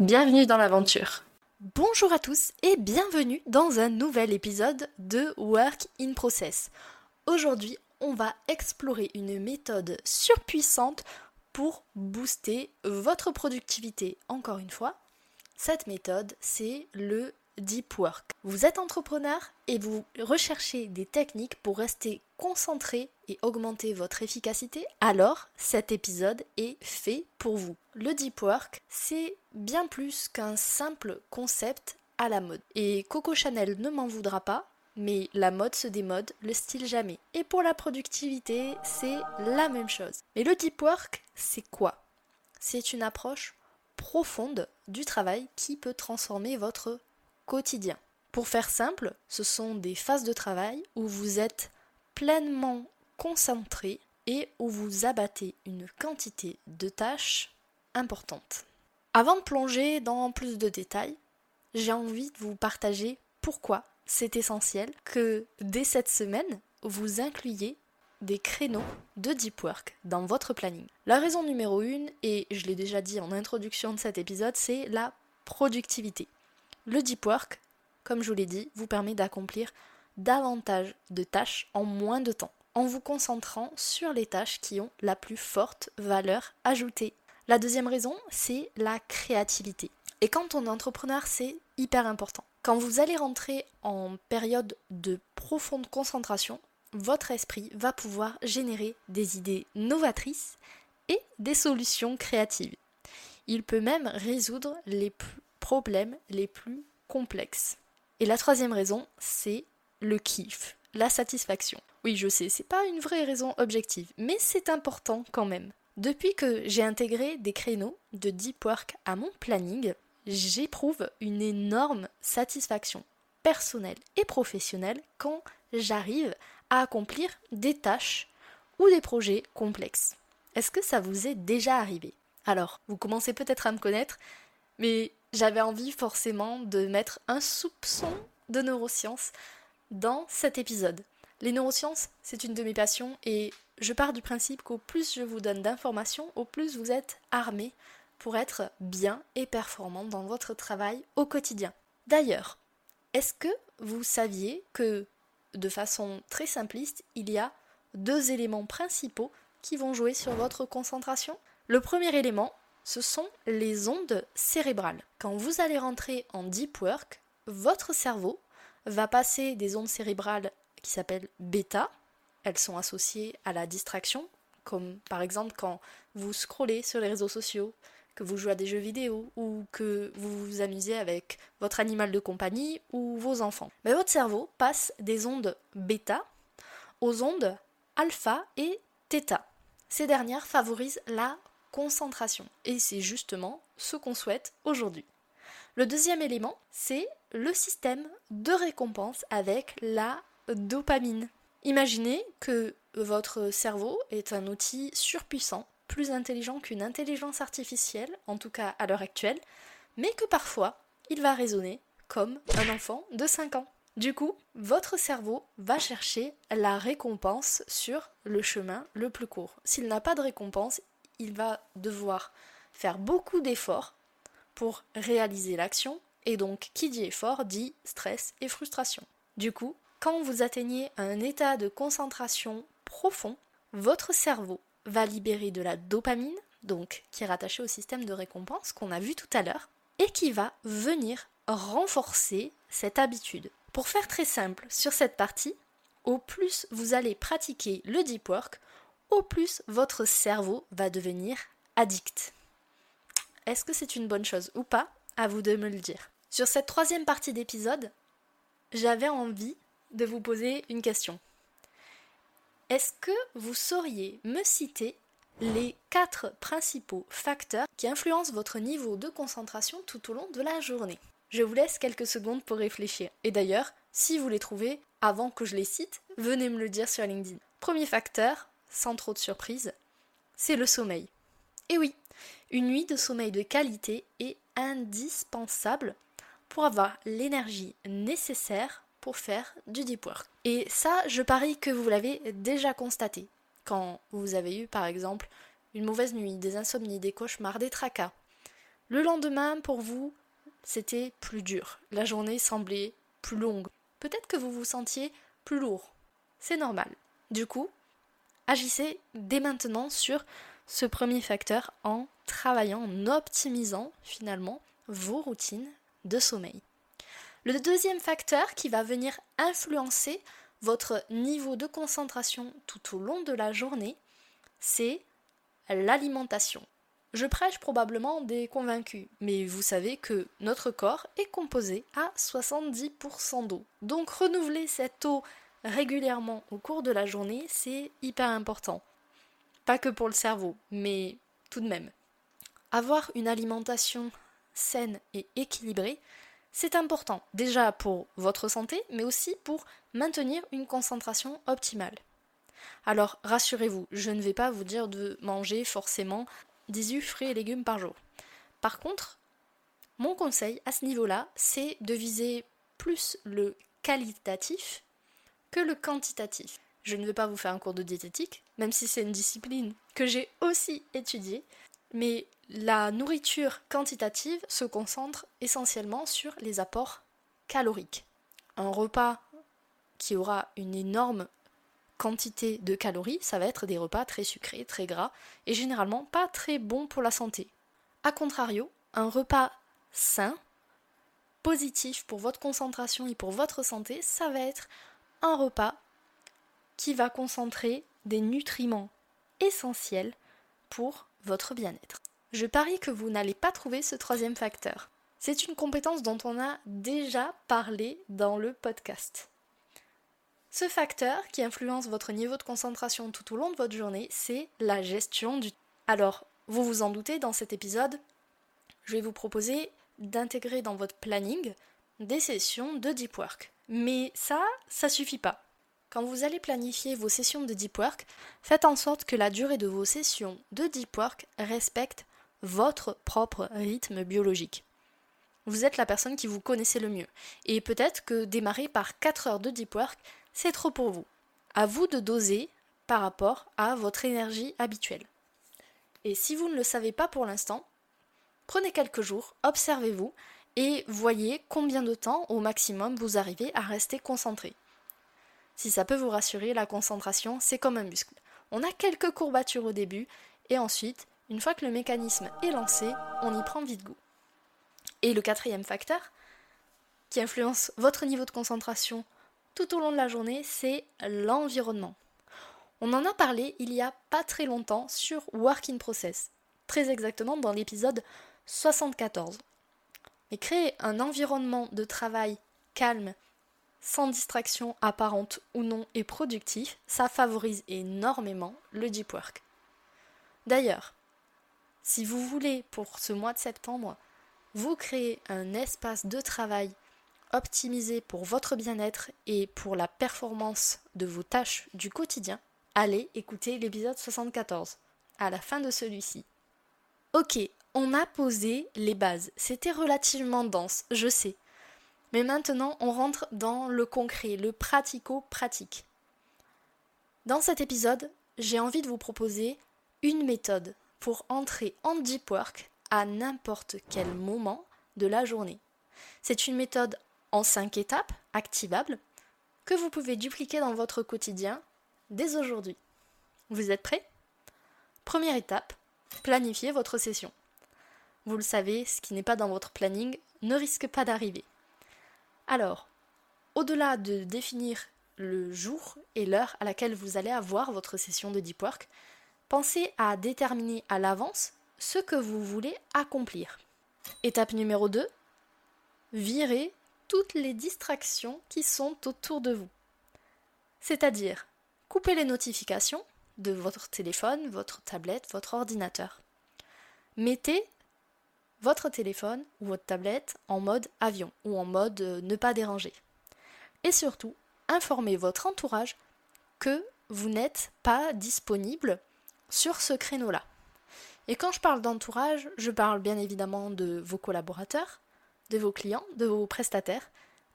Bienvenue dans l'aventure. Bonjour à tous et bienvenue dans un nouvel épisode de Work in Process. Aujourd'hui, on va explorer une méthode surpuissante pour booster votre productivité. Encore une fois, cette méthode, c'est le deep work. Vous êtes entrepreneur et vous recherchez des techniques pour rester concentré et augmenter votre efficacité, alors cet épisode est fait pour vous. Le deep work, c'est bien plus qu'un simple concept à la mode. Et Coco Chanel ne m'en voudra pas, mais la mode se démode, le style jamais. Et pour la productivité, c'est la même chose. Mais le deep work, c'est quoi? C'est une approche profonde du travail qui peut transformer votre Pour faire simple, ce sont des phases de travail où vous êtes pleinement concentré et où vous abattez une quantité de tâches importantes. Avant de plonger dans plus de détails, j'ai envie de vous partager pourquoi c'est essentiel que dès cette semaine, vous incluiez des créneaux de deep work dans votre planning. La raison numéro une, et je l'ai déjà dit en introduction de cet épisode, c'est la productivité. Le deep work, comme je vous l'ai dit, vous permet d'accomplir davantage de tâches en moins de temps, en vous concentrant sur les tâches qui ont la plus forte valeur ajoutée. La deuxième raison, c'est la créativité. Et quand on est entrepreneur, c'est hyper important. Quand vous allez rentrer en période de profonde concentration, votre esprit va pouvoir générer des idées novatrices et des solutions créatives. Il peut même résoudre les les plus complexes. Et la troisième raison, c'est le kiff, la satisfaction. Oui, je sais, c'est pas une vraie raison objective, mais c'est important quand même. Depuis que j'ai intégré des créneaux de deep work à mon planning, j'éprouve une énorme satisfaction personnelle et professionnelle quand j'arrive à accomplir des tâches ou des projets complexes. Est-ce que ça vous est déjà arrivé? Alors, vous commencez peut-être à me connaître, mais j'avais envie forcément de mettre un soupçon de neurosciences dans cet épisode. Les neurosciences, c'est une de mes passions et je pars du principe qu'au plus je vous donne d'informations, au plus vous êtes armé pour être bien et performant dans votre travail au quotidien. D'ailleurs, est-ce que vous saviez que, de façon très simpliste, il y a deux éléments principaux qui vont jouer sur votre concentration? Le premier élément, ce sont les ondes cérébrales. Quand vous allez rentrer en deep work, votre cerveau va passer des ondes cérébrales qui s'appellent bêta. Elles sont associées à la distraction, comme par exemple quand vous scrollez sur les réseaux sociaux, que vous jouez à des jeux vidéo ou que vous vous amusez avec votre animal de compagnie ou vos enfants. Mais votre cerveau passe des ondes bêta aux ondes alpha et theta. Ces dernières favorisent la concentration. Et c'est justement ce qu'on souhaite aujourd'hui. Le deuxième élément, c'est le système de récompense avec la dopamine. Imaginez que votre cerveau est un outil surpuissant, plus intelligent qu'une intelligence artificielle, en tout cas à l'heure actuelle, mais que parfois il va raisonner comme un enfant de 5 ans. Du coup, votre cerveau va chercher la récompense sur le chemin le plus court. S'il n'a pas de récompense, il va devoir faire beaucoup d'efforts pour réaliser l'action, et donc qui dit effort dit stress et frustration. Du coup, quand vous atteignez un état de concentration profond, votre cerveau va libérer de la dopamine, donc qui est rattachée au système de récompense qu'on a vu tout à l'heure, et qui va venir renforcer cette habitude. Pour faire très simple sur cette partie, au plus vous allez pratiquer le deep work, au plus votre cerveau va devenir addict. Est-ce que c'est une bonne chose ou pas? À vous de me le dire. Sur cette troisième partie d'épisode, j'avais envie de vous poser une question. Est-ce que vous sauriez me citer les quatre principaux facteurs qui influencent votre niveau de concentration tout au long de la journée? Je vous laisse quelques secondes pour réfléchir. Et d'ailleurs, si vous les trouvez avant que je les cite, venez me le dire sur LinkedIn. Premier facteur, sans trop de surprise, c'est le sommeil. Et oui, une nuit de sommeil de qualité est indispensable pour avoir l'énergie nécessaire pour faire du deep work. Et ça, je parie que vous l'avez déjà constaté quand vous avez eu par exemple une mauvaise nuit, des insomnies, des cauchemars, des tracas. Le lendemain, pour vous, c'était plus dur. La journée semblait plus longue. Peut-être que vous vous sentiez plus lourd. C'est normal. Du coup, agissez dès maintenant sur ce premier facteur en travaillant, en optimisant finalement vos routines de sommeil. Le deuxième facteur qui va venir influencer votre niveau de concentration tout au long de la journée, c'est l'alimentation. Je prêche probablement des convaincus, mais vous savez que notre corps est composé à 70% d'eau. Donc renouveler cette eau régulièrement au cours de la journée, c'est hyper important. Pas que pour le cerveau, mais tout de même. Avoir une alimentation saine et équilibrée, c'est important, déjà pour votre santé, mais aussi pour maintenir une concentration optimale. Alors rassurez-vous, je ne vais pas vous dire de manger forcément 18 fruits et légumes par jour. Par contre, mon conseil à ce niveau-là, c'est de viser plus le qualitatif que le quantitatif. Je ne vais pas vous faire un cours de diététique, même si c'est une discipline que j'ai aussi étudiée, mais la nourriture quantitative se concentre essentiellement sur les apports caloriques. Un repas qui aura une énorme quantité de calories, ça va être des repas très sucrés, très gras et généralement pas très bons pour la santé. A contrario, un repas sain, positif pour votre concentration et pour votre santé, ça va être un repas qui va concentrer des nutriments essentiels pour votre bien-être. Je parie que vous n'allez pas trouver ce troisième facteur. C'est une compétence dont on a déjà parlé dans le podcast. Ce facteur qui influence votre niveau de concentration tout au long de votre journée, c'est la gestion du temps. Alors, vous vous en doutez, dans cet épisode, je vais vous proposer d'intégrer dans votre planning des sessions de deep work. Mais ça, ça suffit pas. Quand vous allez planifier vos sessions de deep work, faites en sorte que la durée de vos sessions de deep work respecte votre propre rythme biologique. Vous êtes la personne qui vous connaissez le mieux. Et peut-être que démarrer par 4 heures de deep work, c'est trop pour vous. À vous de doser par rapport à votre énergie habituelle. Et si vous ne le savez pas pour l'instant, prenez quelques jours, observez-vous et voyez combien de temps au maximum vous arrivez à rester concentré. Si ça peut vous rassurer, la concentration, c'est comme un muscle. On a quelques courbatures au début, et ensuite, une fois que le mécanisme est lancé, on y prend vite goût. Et le quatrième facteur, qui influence votre niveau de concentration tout au long de la journée, c'est l'environnement. On en a parlé il y a pas très longtemps sur Work in Process, très exactement dans l'épisode 74. Mais créer un environnement de travail calme sans distraction apparente ou non et productif, ça favorise énormément le deep work. D'ailleurs, si vous voulez pour ce mois de septembre, vous créer un espace de travail optimisé pour votre bien-être et pour la performance de vos tâches du quotidien, allez écouter l'épisode 74 à la fin de celui-ci. Ok, on a posé les bases. C'était relativement dense, je sais. Mais maintenant, on rentre dans le concret, le pratico-pratique. Dans cet épisode, j'ai envie de vous proposer une méthode pour entrer en deep work à n'importe quel moment de la journée. C'est une méthode en 5 étapes, activable, que vous pouvez dupliquer dans votre quotidien dès aujourd'hui. Vous êtes prêts? Première étape, planifiez votre session. Vous le savez, ce qui n'est pas dans votre planning ne risque pas d'arriver. Alors, au-delà de définir le jour et l'heure à laquelle vous allez avoir votre session de deep work, pensez à déterminer à l'avance ce que vous voulez accomplir. Étape numéro 2, virez toutes les distractions qui sont autour de vous. C'est-à-dire, coupez les notifications, de votre téléphone, votre tablette, votre ordinateur. Mettez votre téléphone ou votre tablette en mode avion ou en mode euh, ne pas déranger. Et surtout, informez votre entourage que vous n'êtes pas disponible sur ce créneau-là. Et quand je parle d'entourage, je parle bien évidemment de vos collaborateurs, de vos clients, de vos prestataires,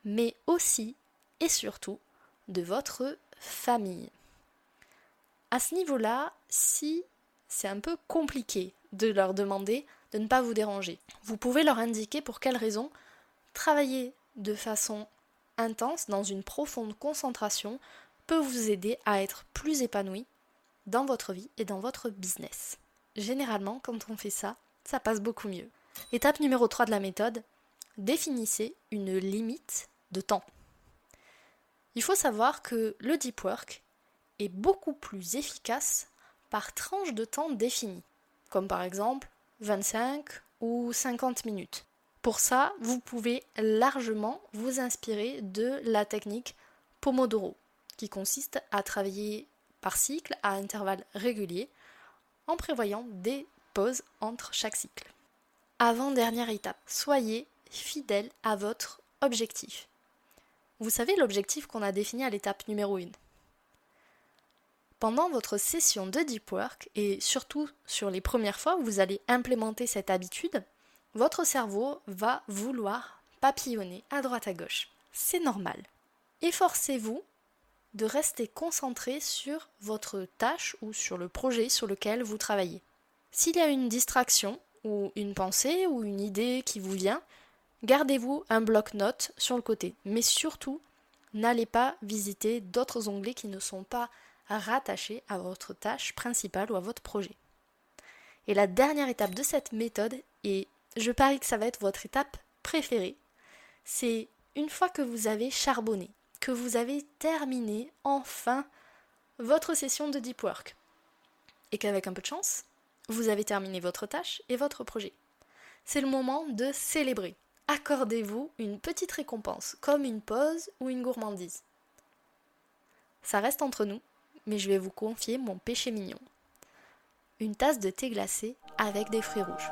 mais aussi et surtout de votre famille. À ce niveau-là, si c'est un peu compliqué de leur demander de ne pas vous déranger, vous pouvez leur indiquer pour quelles raisons travailler de façon intense dans une profonde concentration peut vous aider à être plus épanoui dans votre vie et dans votre business. Généralement, quand on fait ça, ça passe beaucoup mieux. Étape numéro 3 de la méthode, définissez une limite de temps. Il faut savoir que le deep work est beaucoup plus efficace par tranche de temps définie, comme par exemple 25 ou 50 minutes. Pour ça, vous pouvez largement vous inspirer de la technique Pomodoro, qui consiste à travailler par cycle à intervalles réguliers en prévoyant des pauses entre chaque cycle. Avant-dernière étape, soyez fidèle à votre objectif. Vous savez l'objectif qu'on a défini à l'étape numéro 1. Pendant votre session de deep work et surtout sur les premières fois où vous allez implémenter cette habitude, votre cerveau va vouloir papillonner à droite à gauche. C'est normal. Efforcez-vous de rester concentré sur votre tâche ou sur le projet sur lequel vous travaillez. S'il y a une distraction ou une pensée ou une idée qui vous vient, gardez-vous un bloc-notes sur le côté. Mais surtout, n'allez pas visiter d'autres onglets qui ne sont pas rattachés à votre tâche principale ou à votre projet. Et la dernière étape de cette méthode, et je parie que ça va être votre étape préférée, c'est une fois que vous avez charbonné, que vous avez terminé enfin votre session de deep work. Et qu'avec un peu de chance, vous avez terminé votre tâche et votre projet. C'est le moment de célébrer. Accordez-vous une petite récompense, comme une pause ou une gourmandise. Ça reste entre nous, mais je vais vous confier mon péché mignon. Une tasse de thé glacé avec des fruits rouges.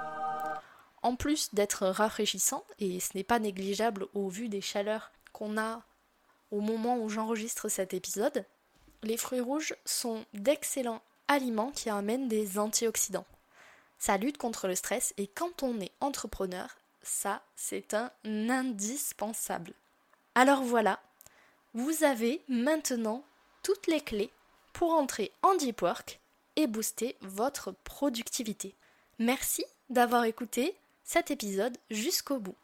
En plus d'être rafraîchissant, et ce n'est pas négligeable au vu des chaleurs qu'on a au moment où j'enregistre cet épisode, les fruits rouges sont d'excellents aliments qui amènent des antioxydants. Ça lutte contre le stress et quand on est entrepreneur, ça c'est un indispensable. Alors voilà, vous avez maintenant toutes les clés pour entrer en deep work et booster votre productivité. Merci d'avoir écouté cet épisode jusqu'au bout.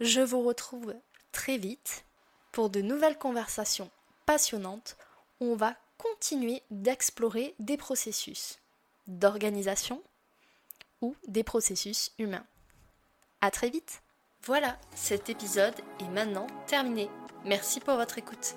Je vous retrouve très vite pour de nouvelles conversations passionnantes où on va continuer d'explorer des processus d'organisation ou des processus humains. À très vite. Voilà, cet épisode est maintenant terminé. Merci pour votre écoute.